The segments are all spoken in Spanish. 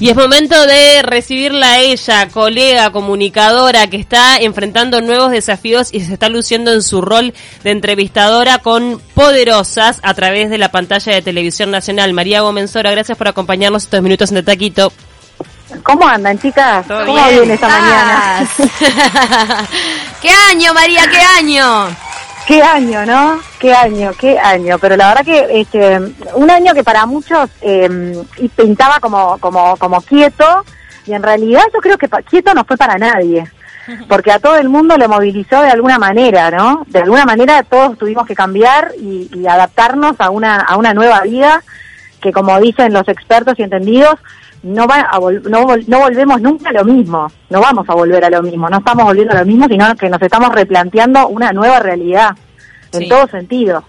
Y es momento de recibirla a ella, colega, comunicadora, que está enfrentando nuevos desafíos y se está luciendo en su rol de entrevistadora con Poderosas a través de la pantalla de Televisión Nacional. María Gómezora, gracias por acompañarnos estos minutos en el Taquito. ¿Cómo andan, chicas? ¿Todo ¿Cómo bien? viene esta mañana? ¿Qué año, María? ¿Qué año? Qué año, ¿no? Qué año, qué año. Pero la verdad que este, un año que para muchos eh, pintaba como, como, como quieto, y en realidad yo creo que quieto no fue para nadie. Porque a todo el mundo lo movilizó de alguna manera, ¿no? De alguna manera todos tuvimos que cambiar y, y adaptarnos a una, a una nueva vida que, como dicen los expertos y entendidos, no va a vol- no, vol- no volvemos nunca a lo mismo, no vamos a volver a lo mismo, no estamos volviendo a lo mismo, sino que nos estamos replanteando una nueva realidad en Sí. todo sentido.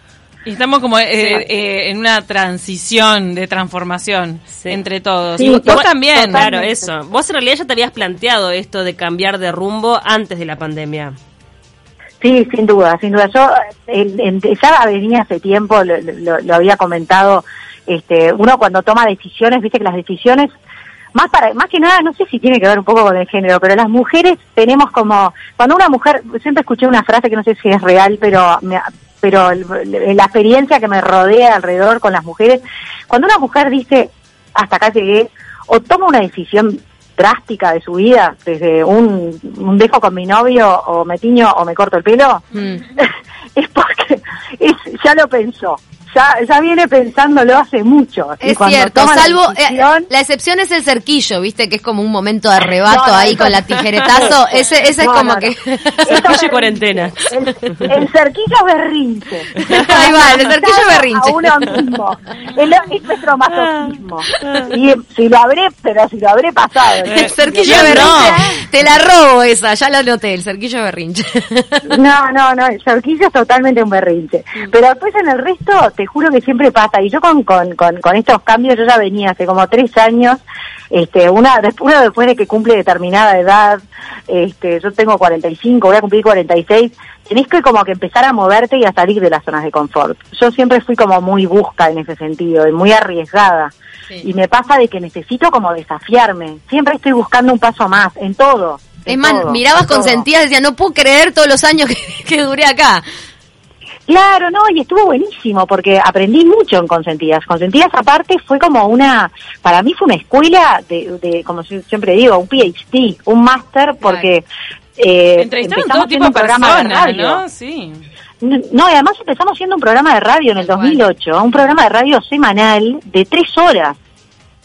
Y estamos como eh, eh, en una transición de transformación Sí. entre todos. Sí, y vos, también. Claro, eso. Vos en realidad ya te habías planteado esto de cambiar de rumbo antes de la pandemia. Sí, sin duda, sin duda. Yo eh, ya venía hace tiempo, lo, lo- lo había comentado, este, uno cuando toma decisiones, viste que las decisiones, más para, más que nada, no sé si tiene que ver un poco con el género, pero las mujeres tenemos como, cuando una mujer, siempre escuché una frase que no sé si es real, pero me- pero el- la experiencia que me rodea alrededor con las mujeres, cuando una mujer dice, hasta acá llegué, o toma una decisión drástica de su vida, desde un, un dejo con mi novio, o me tiño o me corto el pelo, Mm. es porque es- ya lo pensó. Ya, ya viene pensándolo hace mucho. Es cuando cierto, la salvo eh, decisión- la excepción es el cerquillo, viste que es como un momento de arrebato No, no, ahí eso- con la tijeretazo, ese ese es No, como no, que no. Cerquillo cuarentena. El, el cerquillo berrinche. Ahí va, el cerquillo berrinche. A uno mismo. El, es nuestro masoquismo. Y eh, si lo habré, pero si lo habré pasado. el cerquillo ¿quién berrinche. no? Te la robo esa, ya la anoté, el cerquillo berrinche. No, no, no, el cerquillo es totalmente un berrinche. Pero después en el resto, te juro que siempre pasa. Y yo con, con, con, con estos cambios, yo ya venía hace como tres años, este, una, uno después de que cumple determinada edad, este, yo tengo 45, voy a cumplir 46, tenés que como que empezar a moverte y a salir de las zonas de confort. Yo siempre fui como muy busca en ese sentido, y muy arriesgada. Sí. Y me pasa de que necesito como desafiarme. Siempre estoy buscando un paso más, en todo. Es más, mirabas en todo. consentida y decías, no puedo creer todos los años que, que duré acá. Claro, no, y estuvo buenísimo porque aprendí mucho en Consentidas. Consentidas aparte fue como una, para mí fue una escuela de, de como si- siempre digo, un PhD, un máster porque eh, Entrevistaron empezamos todo tipo de un programa de personas, radio. ¿no? Sí. No, y además empezamos siendo un programa de radio en el Tal cual. 2008, un programa de radio semanal de tres horas,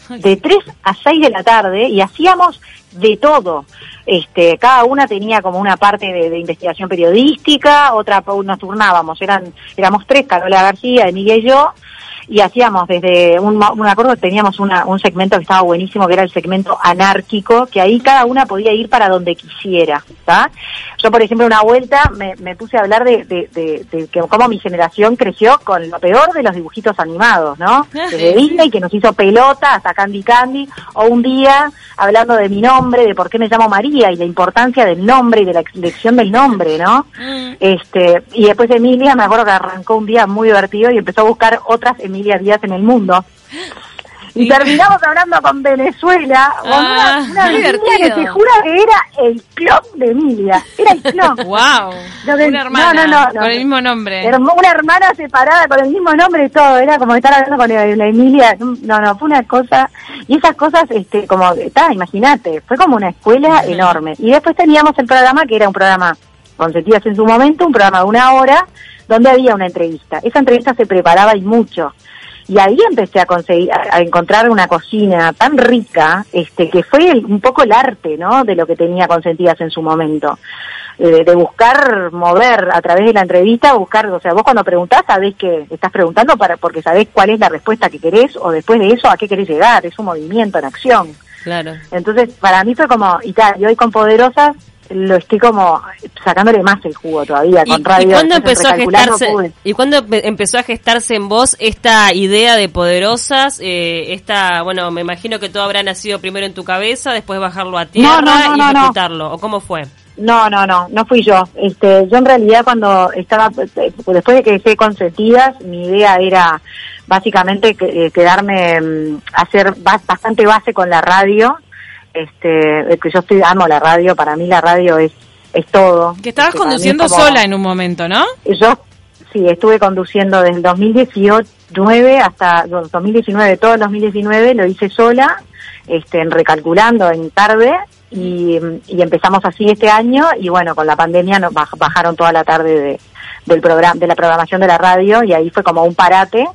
de tres a seis de la tarde, y hacíamos de todo. Este, cada una tenía como una parte de, investigación periodística, otra nos turnábamos, eran, éramos tres, Carola García, Emilia y yo, y hacíamos desde un, me acuerdo que teníamos una, un segmento que estaba buenísimo, que era el segmento anárquico, que ahí cada una podía ir para donde quisiera, ¿está? Yo, por ejemplo, una vuelta me, me puse a hablar de, de, de, de que cómo mi generación creció con lo peor de los dibujitos animados, ¿no? Desde Disney, que nos hizo pelota, hasta Candy Candy, o un día hablando de mi nombre, de por qué me llamo María y la importancia del nombre y de la elección del nombre, ¿no? Este, y después Emilia, me acuerdo que arrancó un día muy divertido y empezó a buscar otras Emilia Díaz en el mundo. Y terminamos hablando con Venezuela, con Ah, una, una Emilia que te juro que era el clon de Emilia. Era el clon. Wow. Que- Una hermana no, no, no, no. con el mismo nombre. Era una hermana separada con el mismo nombre y todo, era como estar hablando con la la Emilia, no, no, fue una cosa, y esas cosas, este, como, está, imagínate, fue como una escuela enorme. Y después teníamos el programa, que era un programa con en su momento, un programa de una hora, donde había una entrevista. Esa entrevista se preparaba y mucho. Y ahí empecé a conseguir, a, a encontrar una cocina tan rica, este, que fue el- un poco el arte, ¿no? De lo que tenía consentidas en su momento. Eh, de buscar mover a través de la entrevista, buscar, o sea, vos cuando preguntás sabés que estás preguntando para porque sabés cuál es la respuesta que querés o después de eso a qué querés llegar, es un movimiento en acción. Claro. Entonces, para mí fue como, y tal, y hoy con Poderosas lo estoy como sacándole más el jugo todavía ¿Y, con y radio. cuándo entonces, empezó a no gestarse y cuándo empe- empezó a gestarse en vos esta idea de poderosas? Eh, esta, bueno, me imagino que todo habrá nacido primero en tu cabeza, después bajarlo a tierra no, no, y ejecutarlo. ¿O cómo fue? No, no, no, no fui yo. Este, yo en realidad cuando estaba, después de que dejé consentidas, mi idea era básicamente que- eh, quedarme, mm, hacer ba- bastante base con la radio. Este, que yo estoy, amo la radio, para mí la radio es, es todo. Que estabas Este, es conduciendo como- sola en un momento, ¿no? Yo sí, estuve conduciendo desde el 2019 hasta no, 2019, todo el 2019 lo hice sola, este, en recalculando en tarde y, y empezamos así este año y bueno, con la pandemia nos baj- bajaron toda la tarde de, del programa, de la programación de la radio y ahí fue como un parate.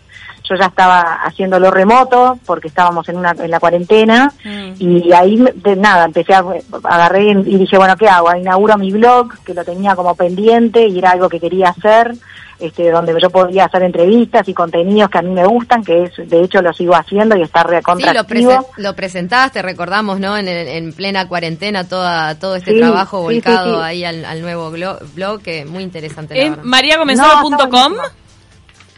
Yo ya estaba haciéndolo remoto porque estábamos en una en la cuarentena Mm. y ahí de nada empecé a agarré y y dije bueno qué hago inauguro mi blog que lo tenía como pendiente y era algo que quería hacer este donde yo podía hacer entrevistas y contenidos que a mí me gustan que es de hecho lo sigo haciendo y está Sí, recontra lo, activo. presen- lo presentaste, recordamos, ¿no? En, el- en plena cuarentena, toda, todo este Sí, trabajo sí, sí, volcado sí. ahí al, al nuevo blog, que muy interesante. Es verdad.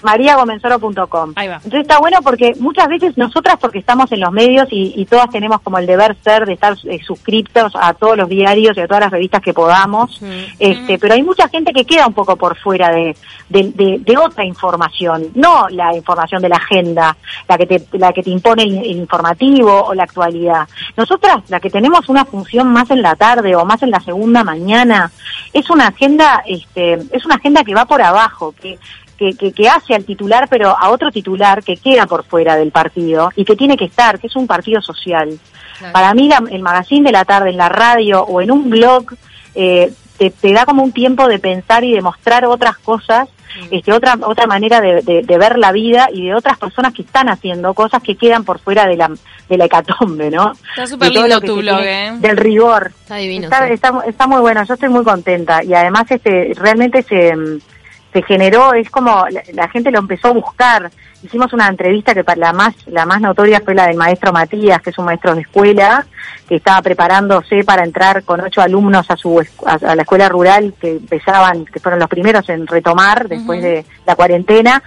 mariagomenzoro.com. Entonces está bueno porque muchas veces nosotras, porque estamos en los medios y, y todas tenemos como el deber ser de estar eh, suscriptos a todos los diarios y a todas las revistas que podamos, este, pero hay mucha gente que queda un poco por fuera de, de, de- de otra información, no la información de la agenda, la que te, la que te impone el, el informativo o la actualidad. Nosotras, la que tenemos una función más en la tarde o más en la segunda mañana, es una agenda, este, es una agenda que va por abajo, que que, que, que hace al titular, pero a otro titular que queda por fuera del partido y que tiene que estar, que es un partido social. Claro. Para mí, la- el magazine de la tarde en la radio o en un blog eh, te, te da como un tiempo de pensar y de mostrar otras cosas, este, otra otra manera de, de- de ver la vida y de otras personas que están haciendo cosas que quedan por fuera de la, de la hecatombe, ¿no? Está súper lindo tu blog, tiene- ¿eh? Del rigor. Está divino. Está, sí. está, está muy bueno, yo estoy muy contenta y además este realmente se, mm, se generó, es como la, la gente lo empezó a buscar. Hicimos una entrevista que para la más la más notoria fue la del maestro Matías, que es un maestro de escuela que estaba preparándose para entrar con ocho alumnos a su a, a la escuela rural que empezaban, que fueron los primeros en retomar después de la cuarentena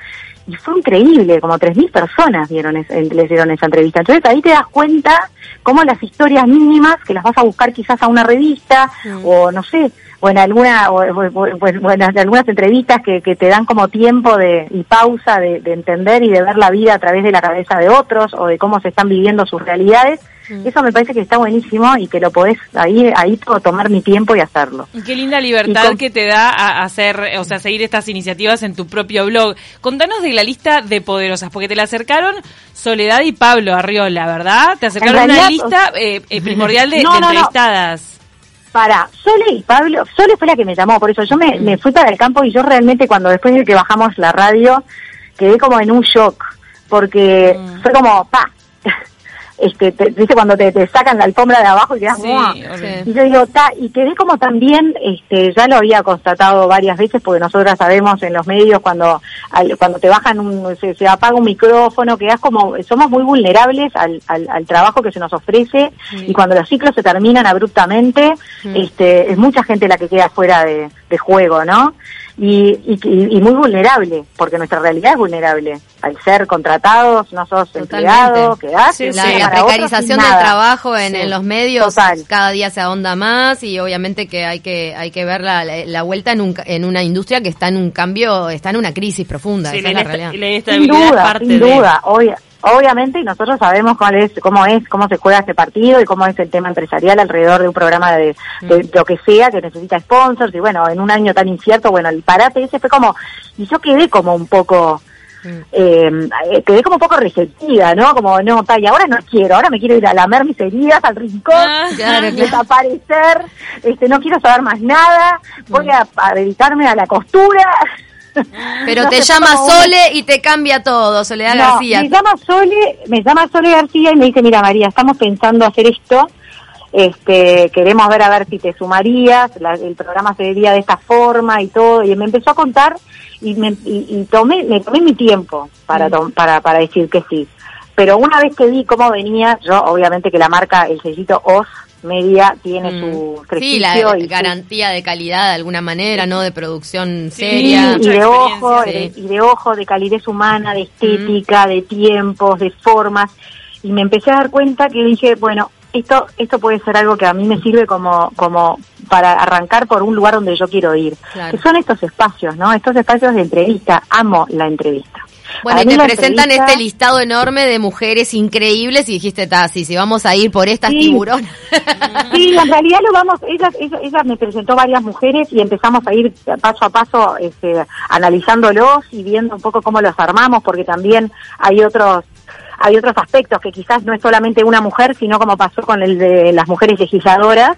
y fue increíble, como 3.000 personas vieron es- les dieron esa entrevista. Entonces ahí te das cuenta cómo las historias mínimas, que las vas a buscar quizás a una revista o no sé, o en alguna o, en- algunas entrevistas que, que te dan como tiempo de y pausa de, de entender y de ver la vida a través de la cabeza de otros o de cómo se están viviendo sus realidades. Eso me parece que está buenísimo y que lo podés ahí ahí puedo tomar mi tiempo y hacerlo. Y Qué linda libertad con- que te da a hacer, o sea, seguir estas iniciativas en tu propio blog. Contanos de la lista de poderosas, porque te la acercaron Soledad y Pablo Arriola, ¿verdad? Te acercaron una realidad, lista eh, eh, primordial de, No, de no, no. Para, Sole y Pablo, Sole fue la que me llamó, por eso yo me, me fui para el campo y yo realmente cuando después de que bajamos la radio quedé como en un shock, porque fue como, pa, este, te, viste cuando te, te sacan la alfombra de abajo y quedas Sí. Y yo digo, ta, y quedé como también, este, ya lo había constatado varias veces, porque nosotras sabemos en los medios cuando al- cuando te bajan un, se, se apaga un micrófono, quedas como, somos muy vulnerables al, al, al trabajo que se nos ofrece, y cuando los ciclos se terminan abruptamente, este, es mucha gente la que queda fuera de, de juego, ¿no? Y, y, y- y muy vulnerable, porque nuestra realidad es vulnerable. Al ser contratados, no sos empleado, quedás Sí, La, sí. la para otros precarización del nada. trabajo en, Sí. en los medios Total. cada día se ahonda más y obviamente que hay que hay que ver la, la- la vuelta en, un, ca- en una industria que está en un cambio, está en una crisis profunda, Sí, esa es la, realidad. Sin es duda, parte sin de... duda. Obvia- obviamente, y nosotros sabemos cuál es, cómo es, cómo se juega este partido y cómo es el tema empresarial alrededor de un programa de, de lo que sea que necesita sponsors. Y bueno, en un año tan incierto, bueno, el parate ese fue como, y yo quedé como un poco, eh, eh, quedé como un poco receptiva, ¿no? Como, no, y ahora no quiero, ahora me quiero ir a lamer mis heridas al rincón, Ah, claro, claro. desaparecer, este, no quiero saber más nada, voy a, a dedicarme a la costura. Pero No te llama Sole y te cambia todo, Soledad no, García. Me llama Sole, me llama Sole García y me dice, mira María, estamos pensando hacer esto, este, queremos ver a ver si te sumarías, la- el programa se vería de esta forma y todo, y me empezó a contar y me, y, y tomé, me tomé mi tiempo para, Mm. tom- para, para decir que sí. Pero una vez que vi cómo venía, yo obviamente que la marca, el sellito OS Media tiene Mm. su Sí, prestigio la y su- garantía de calidad de alguna manera, ¿no? De producción Sí, seria. y de ojo, sí. de- y de ojo, de calidez humana, de estética, de tiempos, de formas. Y me empecé a dar cuenta que dije, bueno, esto esto puede ser algo que a mí me sirve como como para arrancar por un lugar donde yo quiero ir. Claro. Que son estos espacios, ¿no? Estos espacios de entrevista. Amo la entrevista. Bueno, y te presentan entrevista- este listado enorme de mujeres increíbles y dijiste, ta, sí, si vamos a ir por estas Sí. tiburonas. Sí, en realidad lo vamos, ella, ella, ella me presentó varias mujeres y empezamos a ir paso a paso este, analizándolos y viendo un poco cómo los armamos, porque también hay otros hay otros aspectos que quizás no es solamente una mujer, sino como pasó con el de las mujeres legisladoras,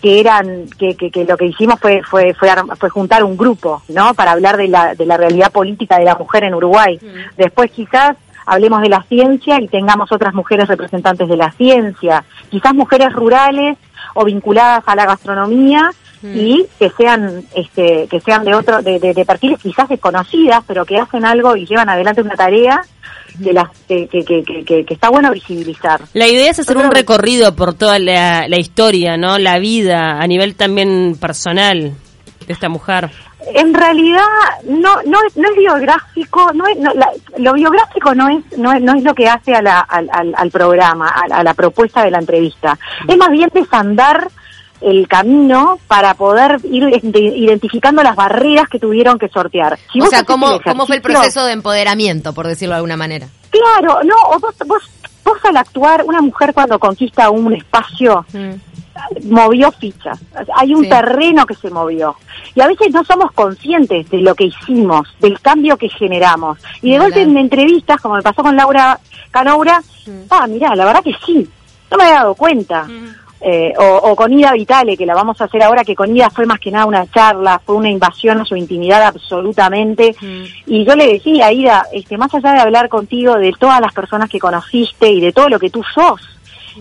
que eran que, que, que lo que hicimos fue fue fue, fue juntar un grupo, ¿no? Para hablar de la de la realidad política de la mujer en Uruguay. Después quizás hablemos de la ciencia y tengamos otras mujeres representantes de la ciencia, quizás mujeres rurales o vinculadas a la gastronomía y que sean este que sean de otro de, de, de perfiles quizás desconocidas pero que hacen algo y llevan adelante una tarea que, que, que, que, que está bueno visibilizar La idea es hacer un recorrido por toda la, la historia, ¿no? La vida a nivel también personal de esta mujer. En realidad no no no es biográfico, no es, no, la- lo biográfico no es, no es no es lo que hace a la- al, al- al programa, a, la- a la propuesta de la entrevista. Es más bien desandar el camino para poder ir ide- identificando las barreras que tuvieron que sortear. Si o sea, ¿cómo, el ¿cómo fue el proceso de empoderamiento, por decirlo de alguna manera? Claro, no, vos, vos, vos al actuar, una mujer cuando conquista un espacio, movió fichas. Hay un Sí. terreno que se movió. Y a veces no somos conscientes de lo que hicimos, del cambio que generamos. Y de golpe en entrevistas, como me pasó con Laura Canoura, ah, mirá, la verdad que sí, no me había dado cuenta. Eh, o, o con Ida Vitale, que la vamos a hacer ahora, que con Ida fue más que nada una charla, fue una invasión a su intimidad absolutamente. Y yo le decía a Ida, este, más allá de hablar contigo de todas las personas que conociste y de todo lo que tú sos,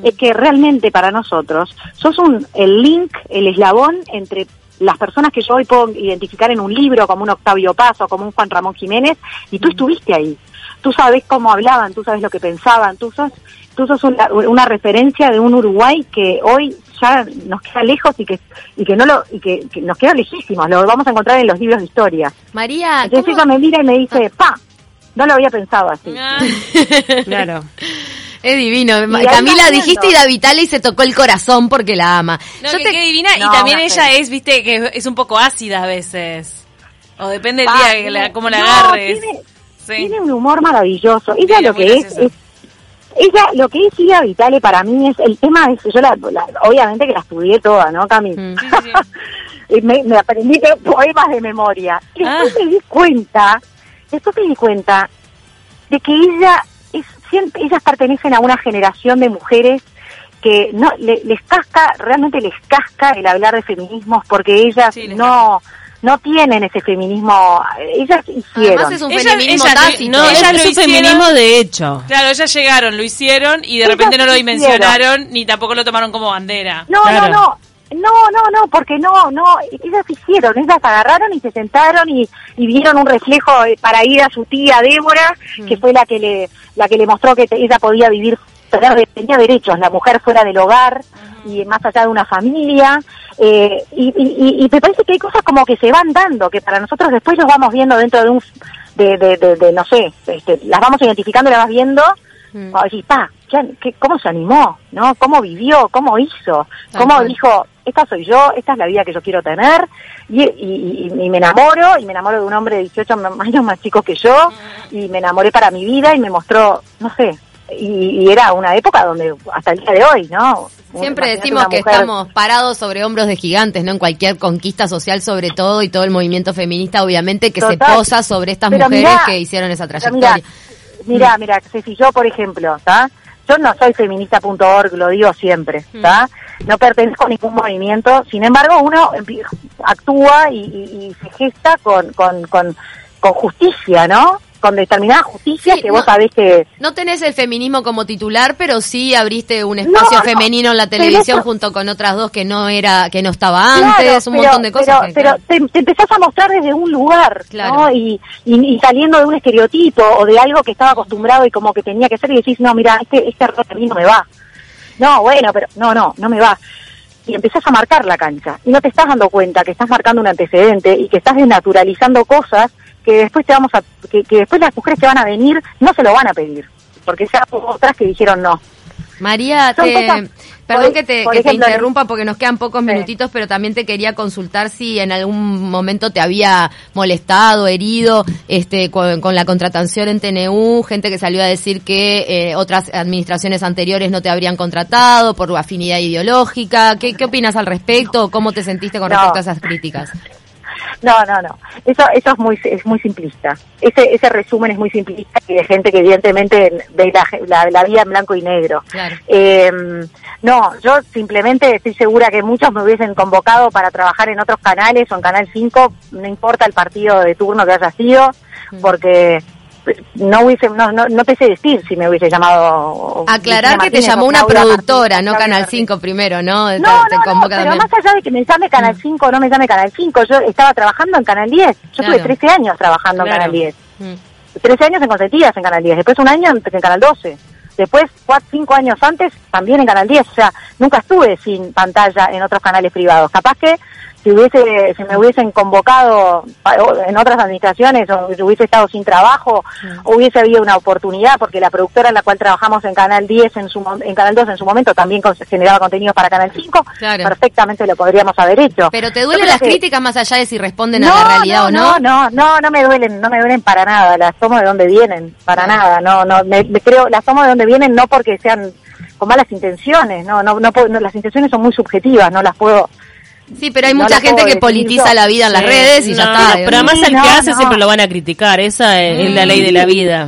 es que realmente para nosotros sos un, el link, el eslabón entre las personas que yo hoy puedo identificar en un libro, como un Octavio Paz o como un Juan Ramón Jiménez, y tú estuviste ahí. Tú sabes cómo hablaban, tú sabes lo que pensaban, tú sos, tú sos una, una referencia de un Uruguay que hoy ya nos queda lejos y que y que no lo y que, que nos queda lejísimos, lo vamos a encontrar en los libros de historia. María, Entonces ¿cómo- ella me mira y me dice, pa, no lo había pensado así. Ah, Claro. Es divino. Camila, dijiste. Ida Vitale y se tocó el corazón porque la ama. No, Yo que te- qué divina. No, y también ella es, viste, que es un poco ácida a veces. O depende del Ah, día, que la, cómo la no, agarres. tiene- Sí. Tiene un humor maravilloso. Ella lo que es, es ella lo que es Ida Vitale para mí es el tema es yo la, la- obviamente que la estudié toda, ¿no, Cami? Mm. Sí, sí, sí. Y me, me aprendí poemas de memoria. Y después Ah. me di cuenta, después me di cuenta de que ella es siempre ellas pertenecen a una generación de mujeres que no le- les casca realmente les casca el hablar de feminismos porque ellas Sí, no no tienen ese feminismo ellas hicieron Además es un Ella- feminismo ella- tácito. No, Ellas es un hicieron. feminismo de hecho. Claro, ellas llegaron, lo hicieron y de Ellas repente no lo dimensionaron ni tampoco lo tomaron como bandera. No, Claro. no, no. No, no, no, porque no, no, ellas hicieron, ellas agarraron y se sentaron y, y vieron un reflejo eh, para ir a su tía Débora, que fue la que le, la que le mostró que te- ella podía vivir, tener- tenía derechos, la mujer fuera del hogar y más allá de una familia, eh, y, y, me parece que hay cosas como que se van dando, que para nosotros después los vamos viendo dentro de un, de, de, de, de, no sé, este, las vamos identificando, las vas viendo, Mm. como decís, pa, ya, ¿qué- ¿cómo se animó? ¿No? ¿Cómo vivió? ¿Cómo hizo? ¿Cómo dijo, esta soy yo, esta es la vida que yo quiero tener? Y, y, y- y me enamoro, y me enamoro de un hombre de 18 años más chico que yo, y me enamoré para mi vida, y me mostró, no sé, y, y era una época donde, hasta el día de hoy, ¿no? Siempre decimos que mujer- estamos parados sobre hombros de gigantes, ¿no? En cualquier conquista social sobre todo y todo el movimiento feminista obviamente que se posa sobre estas Pero mujeres mirá, que hicieron esa trayectoria. Mira, mira, Ceci, yo por ejemplo, ¿está? Yo no soy feminista.org, lo digo siempre, ¿está? No pertenezco a ningún movimiento, sin embargo uno actúa y, y- y se gesta con, con, con, con justicia, ¿no? Con determinada justicia Sí, que no- vos sabés que... No tenés el feminismo como titular, pero sí abriste un espacio no, femenino en la televisión eso- junto con otras dos que no era que no estaba Claro, antes, un pero- montón de cosas. Pero, que- pero te, te empezás a mostrar desde un lugar, Claro. ¿no? Y, y, y saliendo de un estereotipo o de algo que estaba acostumbrado y como que tenía que ser y decís, no, mira, este, este a mí no me va. No, bueno, pero no, no, no me va. Y empezás a marcar la cancha y no te estás dando cuenta que estás marcando un antecedente y que estás desnaturalizando cosas que después te vamos a, que, que después las mujeres que van a venir no se lo van a pedir, porque ya hubo otras que dijeron no. María, te- cosas- perdón por- que, te, por que te interrumpa porque nos quedan pocos Sí. minutitos, pero también te quería consultar si en algún momento te había molestado, herido, este, con, con la contratación en TNU, gente que salió a decir que eh, otras administraciones anteriores no te habrían contratado por afinidad ideológica. ¿Qué, qué opinas al respecto? ¿Cómo te sentiste con No. respecto a esas críticas? No, no, no. Eso, eso es muy, es muy simplista. Ese, ese resumen es muy simplista y de gente que evidentemente ve la, la, la vida en blanco y negro. Claro. Eh, no, yo simplemente estoy segura que muchos me hubiesen convocado para trabajar en otros canales o en Canal 5, no importa el partido de turno que haya sido, porque no hubiese, no, no, no te sé decir si me hubiese llamado. Aclarar que te llamó una productora, Martínez, no Canal Martínez. 5 primero, ¿no? No, te pero más allá de que me llame Canal 5 o no me llame Canal 5, yo estaba trabajando en Canal 10. Yo Claro. tuve 13 años trabajando Claro. en Canal 10. Mm. 13 años en consentidas en Canal 10, después un año en, en Canal 12. Después, cuatro, cinco años antes, también en Canal 10. O sea, nunca estuve sin pantalla en otros canales privados. Capaz que si hubiese si me hubiesen convocado o en otras administraciones o si hubiese estado sin trabajo hubiese habido una oportunidad porque la productora en la cual trabajamos en Canal 10 en su en Canal 2 en su momento también generaba contenidos para Canal 5 Claro. perfectamente lo podríamos haber hecho Pero te duelen las que- críticas más allá de si responden a la realidad o no. no, no, no, no me duelen, no me duelen para nada, las tomo de donde vienen, para nada, no, no, me, me creo, las tomo de donde vienen no porque sean con malas intenciones, no, no, no, no, las intenciones son muy subjetivas, no las puedo, Sí, pero hay No mucha gente que politiza yo. la vida en las Sí, redes y ya está. Pero además Sí, no, que hace no. siempre lo van a criticar, esa es, es la ley de la vida.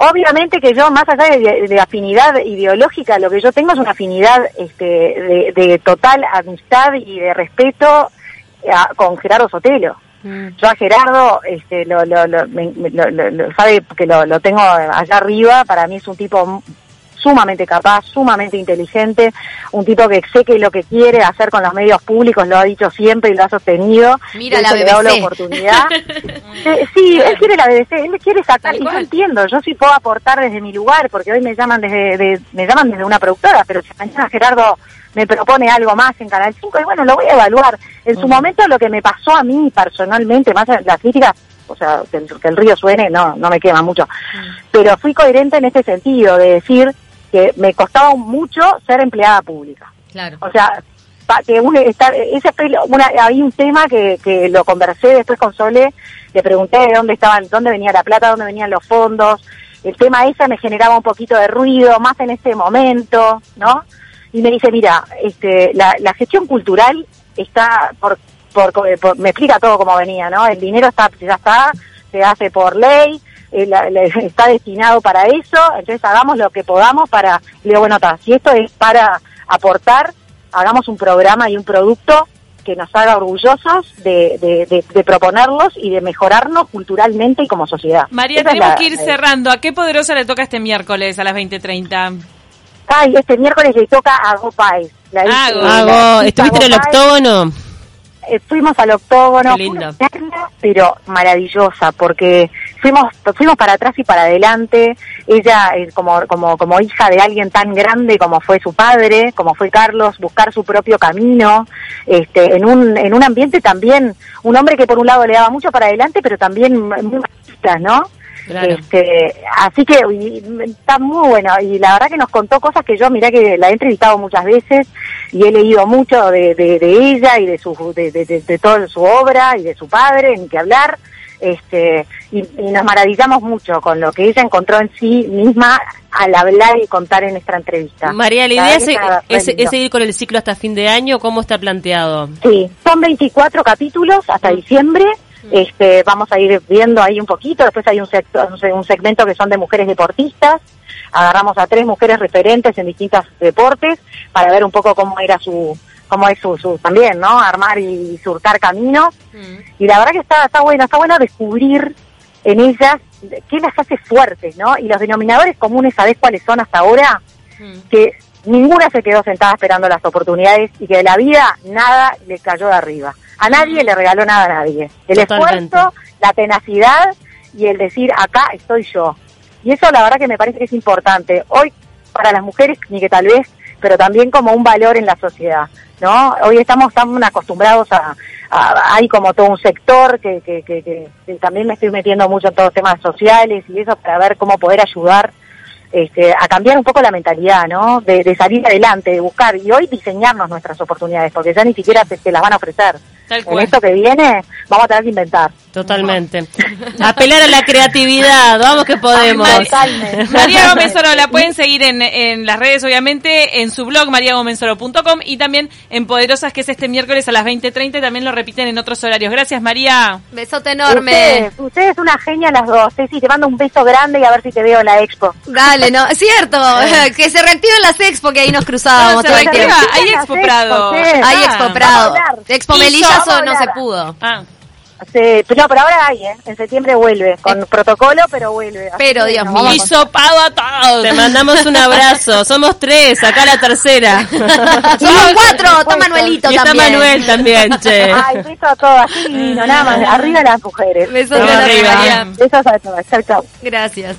Obviamente que yo, más allá de, de afinidad ideológica, lo que yo tengo es una afinidad este, de, de total amistad y de respeto eh, a- con Gerardo Sotelo. Mm. Yo a Gerardo, este, lo, lo, lo, me- me- lo- lo- lo- sabe que lo, lo tengo allá arriba, para mí es un tipo sumamente capaz, sumamente inteligente, un tipo que sé que lo que quiere hacer con los medios públicos lo ha dicho siempre y lo ha sostenido. Mira la hecho, le he dado la BBC. oportunidad. Sí, él quiere la BBC, él quiere sacar, y yo entiendo, yo sí puedo aportar desde mi lugar, porque hoy me llaman desde, de- me llaman desde una productora, pero si mañana Gerardo me propone algo más en Canal 5, y bueno, lo voy a evaluar. En su momento lo que me pasó a mí personalmente, más las críticas, o sea, que el, que el río suene, no, no me quema mucho, pero fui coherente en ese sentido, de decir que me costaba mucho ser empleada pública. Claro. O sea, pa- que un, estar, ese una, había un tema que, que lo conversé después con Sole, le pregunté de dónde estaban, dónde venía la plata, dónde venían los fondos. El tema ese me generaba un poquito de ruido, más en ese momento, ¿no? Y me dice, mira, este, la, la gestión cultural está por, por, por- me explica todo cómo venía, ¿no? El dinero está, ya está, se hace por ley, eh, la- la- está destinado para eso, entonces hagamos lo que podamos para, le digo, bueno, está, si esto es para aportar, hagamos un programa y un producto que nos haga orgullosos de, de, de- de proponerlos y de mejorarnos culturalmente y como sociedad. María, Esa tenemos la- que ir cerrando. ¿A qué poderosa le toca este miércoles a las 20.30? Ay, este miércoles le toca a Go Paez. La Ah, Go. hice ¿estuviste en el octógono? Eh, fuimos al octógono, Qué lindo. fue una charla, pero maravillosa, porque fuimos fuimos para atrás y para adelante. Ella, eh, como, como, como hija de alguien tan grande como fue su padre, como fue Carlos, buscar su propio camino, este, en un, en un ambiente también, un hombre que por un lado le daba mucho para adelante, pero también muy ¿no? Claro. Este, así que y, está muy bueno y la verdad que nos contó cosas que yo mirá que la he entrevistado muchas veces y he leído mucho de, de, de ella y de su de, de, toda su obra y de su padre, ni que hablar. Este, y, y nos maravillamos mucho con lo que ella encontró en sí misma al hablar y contar en nuestra entrevista. María, la idea es, es seguir con el ciclo hasta fin de año. ¿Cómo está planteado? Sí, son 24 capítulos hasta diciembre. Este, vamos a ir viendo ahí un poquito. Después hay un, sector, un se- un segmento que son de mujeres deportistas. Agarramos a tres mujeres referentes en distintos deportes para ver un poco cómo era su, cómo es su, su también, ¿no? Armar y surcar caminos. Y la verdad que está, está bueno, está bueno descubrir en ellas qué las hace fuertes, ¿no? Y los denominadores comunes, ¿sabés cuáles son hasta ahora? que ninguna se quedó sentada esperando las oportunidades y que de la vida nada le cayó de arriba. A nadie le regaló nada a nadie. El Totalmente. esfuerzo, la tenacidad y el decir acá estoy yo. Y eso la verdad que me parece que es importante. Hoy para las mujeres, ni que tal vez, pero también como un valor en la sociedad. ¿no? Hoy estamos tan acostumbrados a, a- hay como todo un sector que, que, que, que- que también me estoy metiendo mucho en todos los temas sociales y eso para ver cómo poder ayudar este, a cambiar un poco la mentalidad, ¿no? De, de salir adelante, de buscar y hoy diseñarnos nuestras oportunidades, porque ya ni siquiera te, te las van a ofrecer. Tal cual. esto que viene, vamos a tener que inventar. Totalmente. Apelar a la creatividad, vamos que podemos. Totalmente. María Gómez Oro, la pueden seguir en, en las redes, obviamente, en su blog mariagomenzoro.com y también en Poderosas, que es este miércoles a las 20.30 y también lo repiten en otros horarios. Gracias, María. Besote enorme. Ustedes, ustedes es una genia las dos. Ceci, te mando un beso grande y a ver si te veo en la expo. Dale, no, cierto, que se reactiven las expo que ahí nos cruzábamos No, se reactiva. Hay Expo Prado. sí. Hay Ah. Expo vamos a Prado. Expo no se pudo. Ah. Sí, pero, no, pero ahora hay, ¿eh? En septiembre vuelve, con protocolo, pero vuelve. Así Pero, que Dios mío. a Hisopado a todos. Te mandamos un abrazo. Somos tres, acá la tercera. Somos cuatro, está Manuelito Y está también. Manuel también, che. Ay, beso a todas, así divino, nada más. Arriba las mujeres. Besos grandes, arriba. María. Besos a todas. Chau, chau. Gracias.